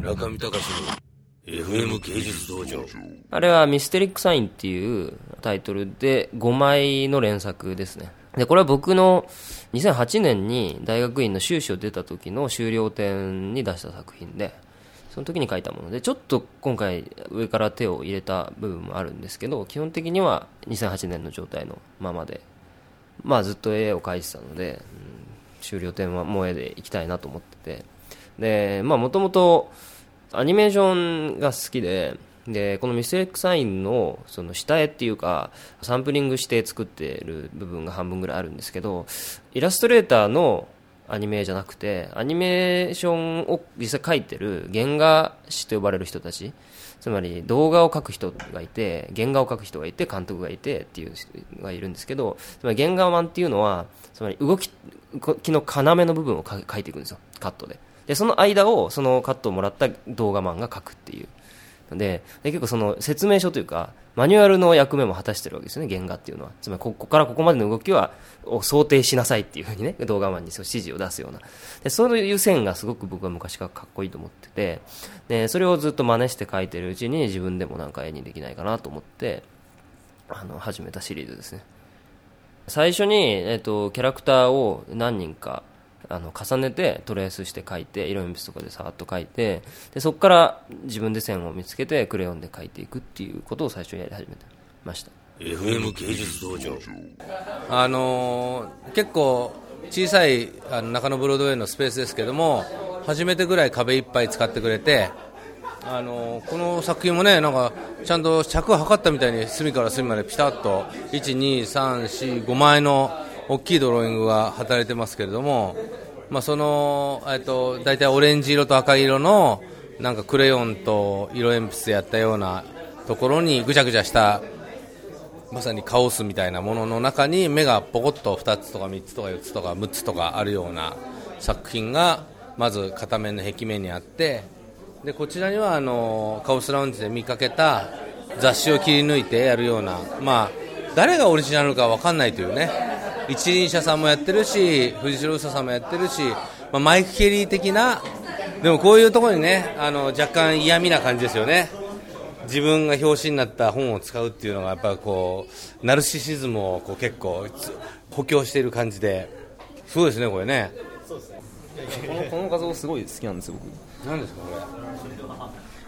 中見隆の FM 芸術道場あれはミステリックサインっていうタイトルで5枚の連作ですね。で、これは僕の2008年に大学院の修士を出た時の修了展に出した作品で、その時に書いたもので、ちょっと今回上から手を入れた部分もあるんですけど、基本的には2008年の状態のままで、まあずっと絵を描いてたので、うん、終了点はもう絵でいきたいなと思ってて、で、まあもともとアニメーションが好きで、でこのミステリックサインのその下絵っていうかサンプリングして作っている部分が半分ぐらいあるんですけどイラストレーターのアニメじゃなくてアニメーションを実際描いてる原画師と呼ばれる人たちつまり動画を描く人がいて原画を描く人がいて監督がいてっていう人がいるんですけどつまり原画マンっていうのはつまり動きの要の部分を描いていくんですよ。カットで。でその間をそのカットをもらった動画マンが描くっていう。でで結構その説明書というかマニュアルの役目も果たしてるわけですよね原画っていうのは。つまりここからここまでの動きはを想定しなさいっていうふうにね 動画マンに指示を出すような。でそういう線がすごく僕は昔からかっこいいと思ってて。でそれをずっと真似して描いてるうちに自分でもなんか絵にできないかなと思ってあの始めたシリーズですね。最初に、えっと、キャラクターを何人かあの重ねてトレースして描いて色鉛筆とかでさーっと描いてでそこから自分で線を見つけてクレヨンで描いていくっていうことを最初にやり始めてました。FM 芸術道場。あのー、結構小さいあの中野ブロードウェイのスペースですけども初めてぐらい壁いっぱい使ってくれてあのこの作品もねなんかちゃんと尺を測ったみたいに隅から隅までピタッと1、2、3、4、5枚の大きいドローイングが働いてますけれども、まあ、その、えっと、大体オレンジ色と赤色のなんかクレヨンと色鉛筆でやったようなところにぐちゃぐちゃしたまさにカオスみたいなものの中に目がポコッと2つとか3つとか4つとか6つとかあるような作品がまず片面の壁面にあってでこちらにはあのカオスラウンジで見かけた雑誌を切り抜いてやるような、まあ、誰がオリジナルか分かんないというね一輪車さんもやってるし藤代さんもやってるし、まあ、マイク・ケリー的なでもこういうところにねあの若干嫌味な感じですよね。自分が表紙になった本を使うっていうのがやっぱこうナルシシズムをこう結構補強している感じで。すごいですねこれね。このこの画像すごい好きなんですよ僕。何ですかこ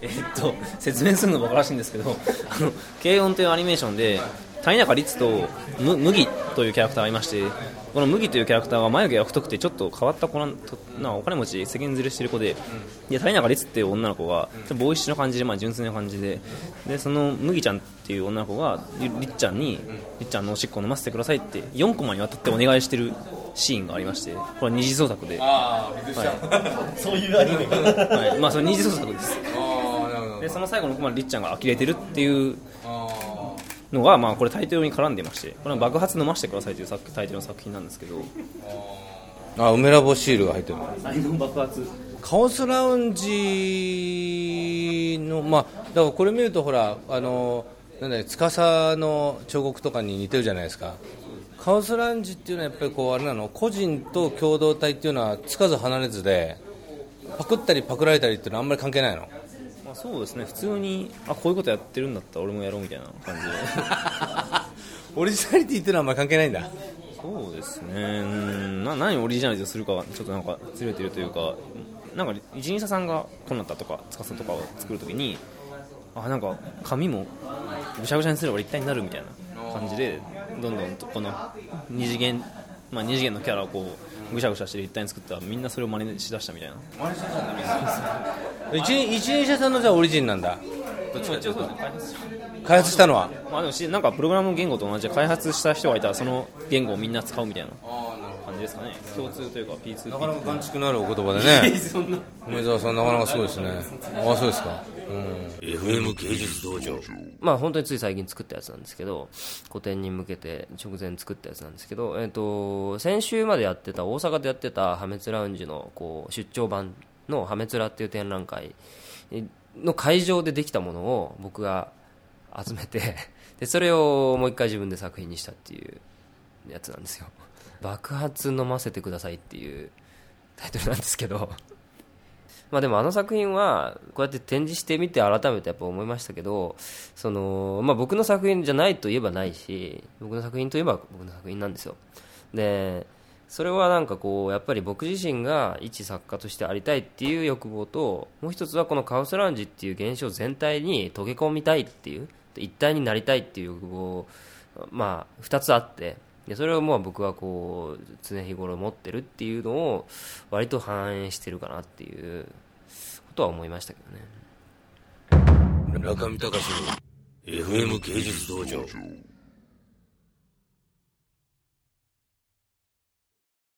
れ？えっと説明するのバカらしいんですけどあの軽音というアニメーションで谷中律と麦というキャラクターがいましてこの麦というキャラクターは眉毛が太くてちょっと変わった子なんなお金持ち世間ずれしてる子でで谷中律っていう女の子がボーイッシュな感じで、まあ、純粋な感じででその麦ちゃんっていう女の子がりっちゃんにりっちゃんのおしっこを飲ませてくださいって4コマにわたってお願いしてるシーンがありましてこれは二次創作で。はい、そういうアニメが、はい。まあ、それ二次創作です。でその最後のコマでりっちゃんが呆れてるっていうのが、まあ、これタイトルに絡んでましてこれは爆発飲ませてくださいというタイトルの作品なんですけど。あ梅ラボシールが入ってる才能爆発。カオスラウンジのまあだからこれ見るとほらあのなんだ司の彫刻とかに似てるじゃないですか。カオスラウンジっていうのはやっぱりこうあれなの？個人と共同体っていうのはつかず離れずでパクったりパクられたりっていうのはあんまり関係ないの？まあ、そうですね。普通にあこういうことやってるんだったら俺もやろうみたいな感じで。オリジナリティっていうのはあんまり関係ないんだ。そうですね。うんな何をオリジナリティをするかがちょっとなんかずれてるというかなんか一輪車さんがこうなったとか司とかを作るときにあなんか髪もぐしゃぐしゃにすれば立体になるみたいな感じでどんどんとこの二次元まあ二次元のキャラをこうぐしゃぐしゃして立体に作ったらみんなそれを真似しだしたみたいな。一輪一輪車さんのじゃあオリジンなんだ。どっちかっていうと。開発者開発したのは？まあでもしなんかプログラム言語と同じで開発した人がいたらその言語をみんな使うみたいな感じですかね。共通というか P2P なかなか感触のあるお言葉でね。梅沢さんなかなかすごいですね。ああそうですか。うん。FM 芸術道場。まあ本当につい最近作ったやつなんですけど個展に向けて直前作ったやつなんですけど、えっと先週までやってた大阪でやってた破滅ラウンジのこう出張版の破滅ラっていう展覧会の会場でできたものを僕が集めて でそれをもう一回自分で作品にしたっていうやつなんですよ。爆発飲ませてくださいっていうタイトルなんですけど。まあでもあの作品はこうやって展示してみて改めてやっぱ思いましたけどその、まあ、僕の作品じゃないといえばないし僕の作品といえば僕の作品なんですよ。でそれはなんかこうやっぱり僕自身が一作家としてありたいっていう欲望ともう一つはこのカオスラウンジっていう現象全体に溶け込みたいっていう一体になりたいっていう欲望まあ2つあってでそれをまあ僕はこう常日頃持ってるっていうのを割と反映してるかなっていうことは思いましたけどね。中見隆の FM 芸術道場。